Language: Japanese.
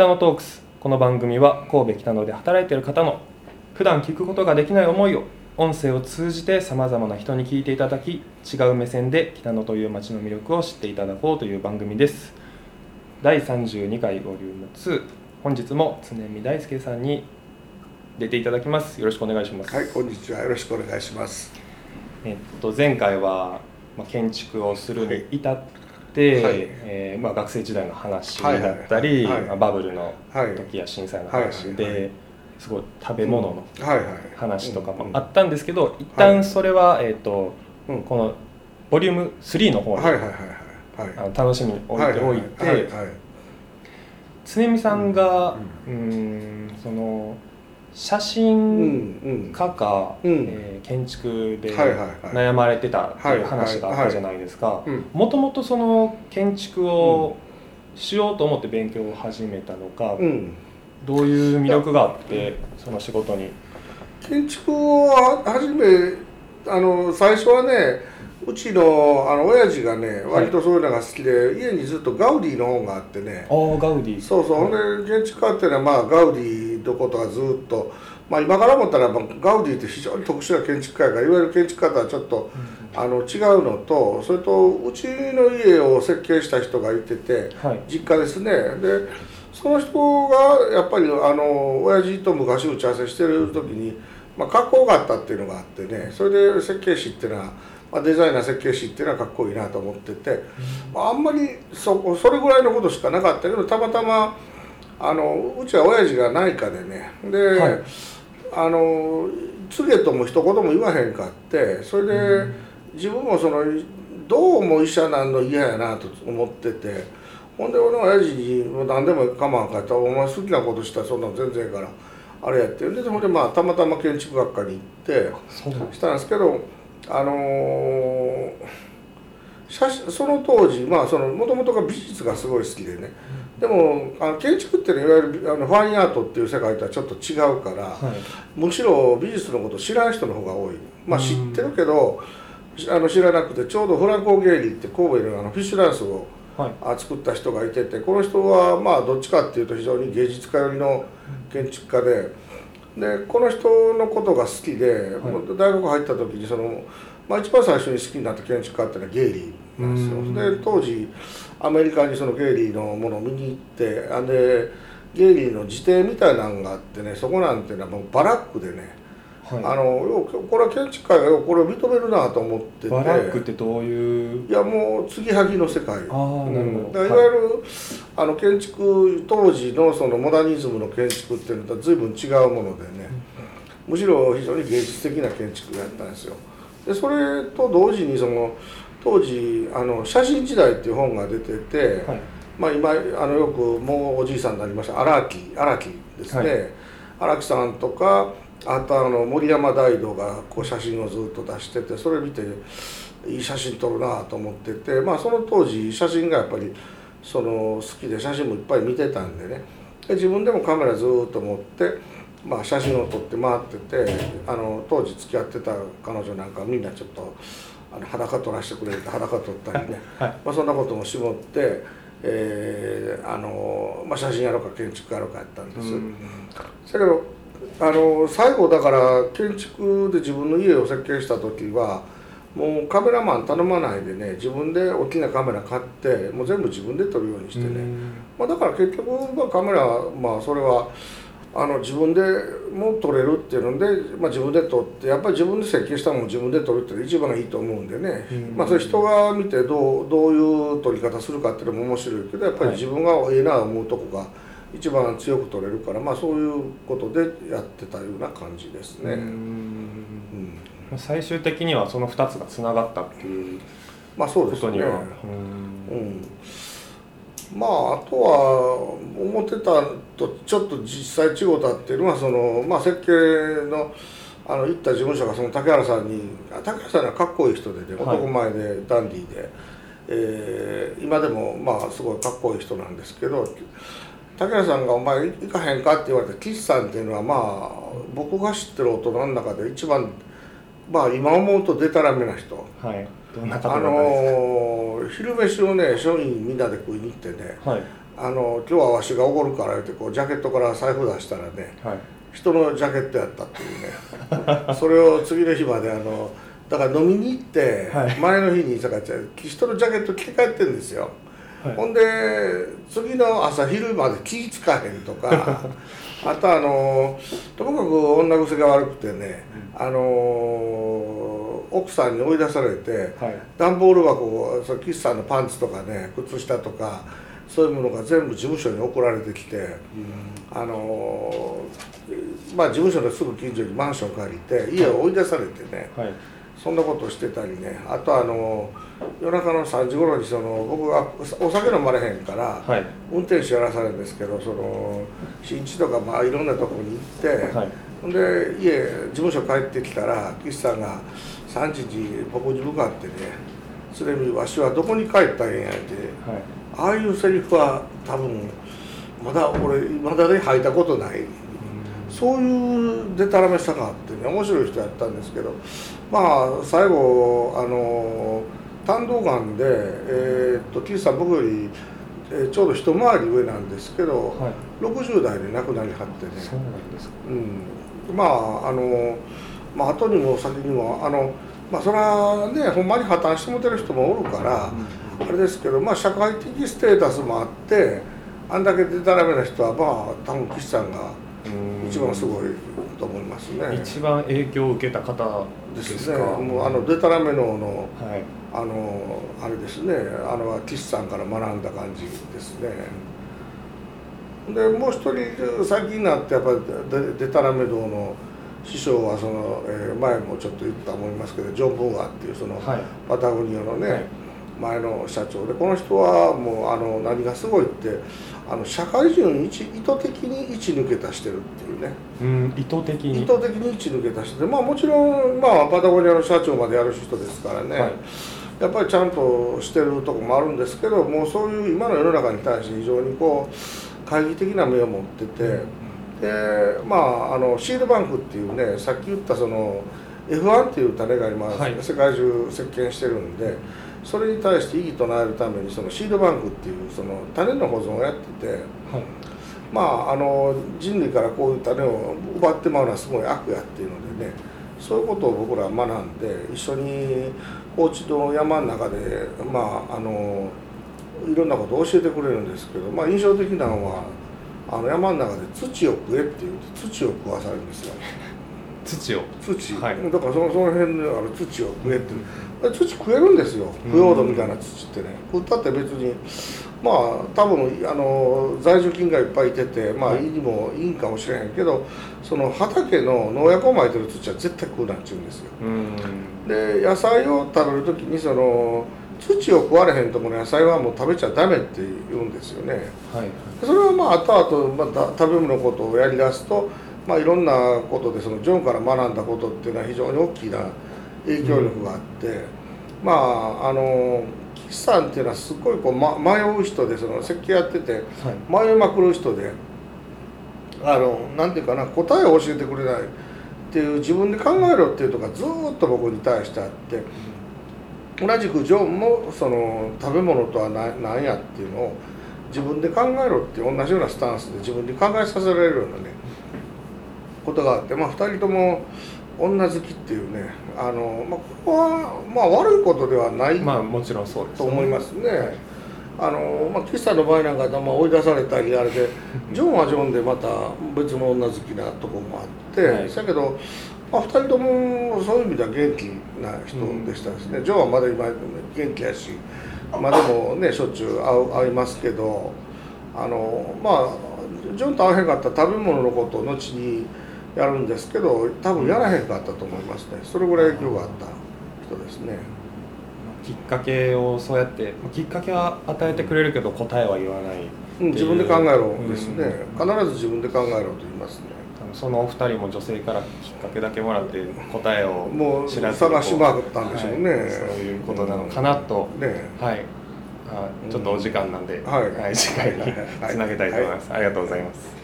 北野トークス。この番組は神戸北野で働いている方の普段聞くことができない思いを音声を通じてさまざまな人に聞いていただき違う目線で北野という街の魅力を知っていただこうという番組です。第32回ボリューム2本日も常見大輔さんに出ていただきます。よろしくお願いします。はいこんにちはよろしくお願いします。えっと前回はまあ建築をするに至って、はい。えーまあ、学生時代の話だったり、はい。はいはい。まあ、バブルのはい。時や震災の話で、はい。はい。はいすごい食べ物の話とかもうんあったんですけど、一旦それは、えっとうん。このボリューム3の方に、はいはいはいはい。あの楽しみに置いておいて、常見さんがううんんその写うん真うん。家か、うん。えー建築で悩まれてたっていう話があったじゃないですか。うん。もともとその建築をしようと思って勉強を始めたのか、うん。どういう魅力があってその仕事に？建築をは初めあの最初はねうちのあの親父がね割とそういうのが好きで、家にずっとガウディの本があってね。ああガウディ。そうそう、ほんで建築家っていうのは、まあ、ガウディのことはずっと、まあ、今から思ったら、まあガウディって非常に特殊な建築家やからいわゆる建築家とはちょっと、あの違うのとそれとうちの家を設計した人がいててはい。実家ですね。でその人がやっぱりあの親父と昔打ち合わせしてる時に、まあ、かっこよかったっていうのがあってね。それで設計士っていうのは、まあ、デザイナー設計士っていうのはかっこいいなと思ってて、まあ、あんまりそこそれぐらいのことしかなかったけどたまたまあのうちは親父が内科でねで、はい。あの告げとも一言も言わへんかってそれで自分もそのどうも医者なんの嫌やなと思っててほんで俺の親父に何でも構わんかった。ら「お前好きなことしたらそんなん全然ええからあれやって」でほんでまあたまたま建築学科に行ってしたんですけどあのー写真その当時まあそのもともとが美術がすごい好きでね。でもあの建築っていうのはいわゆるあのファインアートっていう世界とはちょっと違うから、はい。むしろ美術のこと知らん人の方が多い。まあ知ってるけどあの知らなくてちょうどフランコー・ゲイリーって神戸のあのフィッシュダンスをはい。あ作った人がいててこの人はまあどっちかっていうと非常に芸術家寄りの建築家ででこの人のことが好きで、大学入った時にその、まあ、一番最初に好きになった建築家っていうのはゲイリーなんですよ。で当時アメリカにそのゲイリーのものを見に行ってあでゲイリーの自邸みたいなのがあってねそこなんていうのはもうバラックでねはい。あのこれは建築家がこれを認めるなと思ってて。バラックってどういう？いやもう継ぎはぎの世界。ああなるほど、だからい。わゆる、あの建築当時のそのモダニズムの建築っていうのとは随分違うものでね。むしろ非常に芸術的な建築やったんですよ。でそれと同時にその当時あの「写真時代」っていう本が出てて、はい。まあ、今あのよくもうおじいさんになりました荒木荒木ですね、はい。荒木さんとかあとあの森山大道がこう写真をずっと出しててそれ見ていい写真撮るなと思っててまあその当時写真がやっぱりその好きで写真もいっぱい見てたんでね。で自分でもカメラずっと持って、まあ、写真を撮って回っててあの当時付き合ってた彼女なんかみんなちょっとあの裸撮らせてくれて裸撮ったりね、はい。まあ、そんなことも絞って、えーあのまあ、写真やろうか建築やろうかやったんです。うん。だけどあの最後だから建築で自分の家を設計した時はもうカメラマン頼まないでね自分で大きなカメラ買ってもう全部自分で撮るようにしてね、まあ、だから結局、まあ、カメラはまあそれはあの自分でも撮れるっていうので、まあ、自分で撮ってやっぱり自分で設計したものを自分で撮るっていうのが一番いいと思うんでね、うん。まあそれ人が見てどうどういう撮り方するかっていうのも面白いけどやっぱり自分がええな思うとこが一番強く撮れるからまあそういうことでやってたような感じですね。うん。うん。最終的にはその2つがつながったっていうまあそうですね。ことには、ううん。ん、まああとは思ってたとちょっと実際違うたっていうのはその、まあ、設計のあの行った事務所がその竹原さんにあ竹原さんはかっこいい人でねはい。男前でダンディーで、えー今でもまあすごいかっこいい人なんですけど竹原さんが「お前行かへんか?」って言われて岸さんっていうのはまあ僕が知ってる大人の中で一番まあ今思うとデタラメな人。はい。どんな方あのー昼飯をね庶民みんなで食いに行ってねかはい。ああの今日はわしがおごるから言ってこうジャケットから財布出したらねはい。人のジャケットやったっていうね。それを次の日まであのだから飲みに行ってはい。前の日にだから人のジャケット着て帰ってるんですよ、はい。ほんで次の朝昼まで気ぃつかへんとか あとあのともかく女癖が悪くてね、あの奥さんに追い出されて、はい。段ボール箱を岸さんのパンツとかね靴下とかそういうものが全部事務所に送られてきて、あのまあ事務所のすぐ近所にマンション借りて家を追い出されてね、はいそんなことしてたりね。あとあの夜中の3時頃にその僕がお酒飲まれへんから、はい。運転手やらされるんですけどその新地とかまあいろんなとこに行って、はい。ほんで家事務所帰ってきたら岸さんが3時に僕に向かってね「鶴見わしはどこに帰ったんや」ってはい。ああいうセリフは多分まだ俺まだで吐いたことないそういうデタラメさがあってね面白い人やったんですけどまあ最後あの胆道がんで、えーっと岸さん僕より、えーちょうど一回り上なんですけど、はい。60代で亡くなりはってね。そうなんですか。うん、まああのまあ後にも先にもあのまあそれはねほんまに破綻してもてる人もおるから、あれですけどまあ社会的ステータスもあってあんだけデタラメな人はまあ多分岸さんがうん一番すごいと思いますね。一番影響を受けた方でですね。もうあのデタラメののはいあのあれですねあの岸さんから学んだ感じですね。でもう一人最近になってやっぱりデデタラメ道の師匠はその、えー前もちょっと言ったと思いますけどジョン・ボーガーっていうその、はいパタゴニアのね、はい前の社長でこの人はもうあの何がすごいってあの社会人を意図的に位置抜け出してるっていうね。うん意図的に。意図的に位置抜け出しててまあもちろん、まあ、パタゴニアの社長までやる人ですからね、はい。やっぱりちゃんとしてるとこもあるんですけどもうそういう今の世の中に対して非常にこう懐疑的な目を持ってて、でまああのシールバンクっていうねさっき言ったその F1 っていう種が今、はい。世界中席巻してるんでそれに対して異議唱えるためにそのシールバンクっていうその種の保存をやってて。はいまあ、あの人類からこういう種を奪ってまうのはすごい悪やっていうのでねそういうことを僕らは学んで一緒に高知の山の中で、まあ、あのいろんなことを教えてくれるんですけど、まあ、印象的なのはあの山の中で土を食えって言って土を食わされるんですよ土を。土、はい。だからそのその辺にある土を食えって土食えるんですよ。腐葉土みたいな土ってね。食ったって別にまあ多分あの在住菌がいっぱいいててまあはい胃にもいいんかもしれへんけどその畑の農薬をまいてる土は絶対食うなっちゅうんですよ。うん。で野菜を食べる時にその土を食われへんところの野菜はもう食べちゃダメって言うんですよね。はい。それはまあ後々また食べ物のことをやりだすと、まあ、いろんなことでそのジョンから学んだことっていうのは非常に大きな影響力があって、まああの岸さんっていうのはすごいこう、ま、迷う人でその設計やっててはい。迷いまくる人であのなんていうかな答えを教えてくれないっていう自分で考えろっていうとこがずーっと僕に対してあって同じくジョンもその食べ物とは何何やっていうのを自分で考えろっていう同じようなスタンスで自分で考えさせられるようなねことがあってまあ2人とも女好きっていうねあの、まあ、ここはまあ悪いことではないまあもちろんそうですと思いますね。あのまあ、岸さんの場合なんかはまあ追い出されたりあれで ジョンはジョンでまた別の女好きなとこもあって、はい。だけど、まあ、2人ともそういう意味では元気な人でしたですね、ジョンはまだ今元気やし、まあ、でもねしょっちゅう会う会いますけどあのまあジョンと会わへんかったら食べ物のことを後にやるんですけど多分やらへんかったと思いますねそれぐらい影響があった人ですね。きっかけをそうやってきっかけは与えてくれるけど答えは言わないう。ん、自分で考えろうんですね、必ず自分で考えろと言いますね。そのお二人も女性からきっかけだけもらって答えをもう探し回ったんでしょうね、はい。そういうことなのかなと、ねはい。あちょっとお時間なんで、はい。次回につなげたいと思います、ありがとうございます